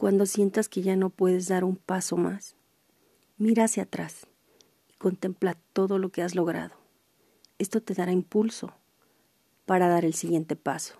Cuando sientas que ya no puedes dar un paso más, mira hacia atrás y contempla todo lo que has logrado. Esto te dará impulso para dar el siguiente paso.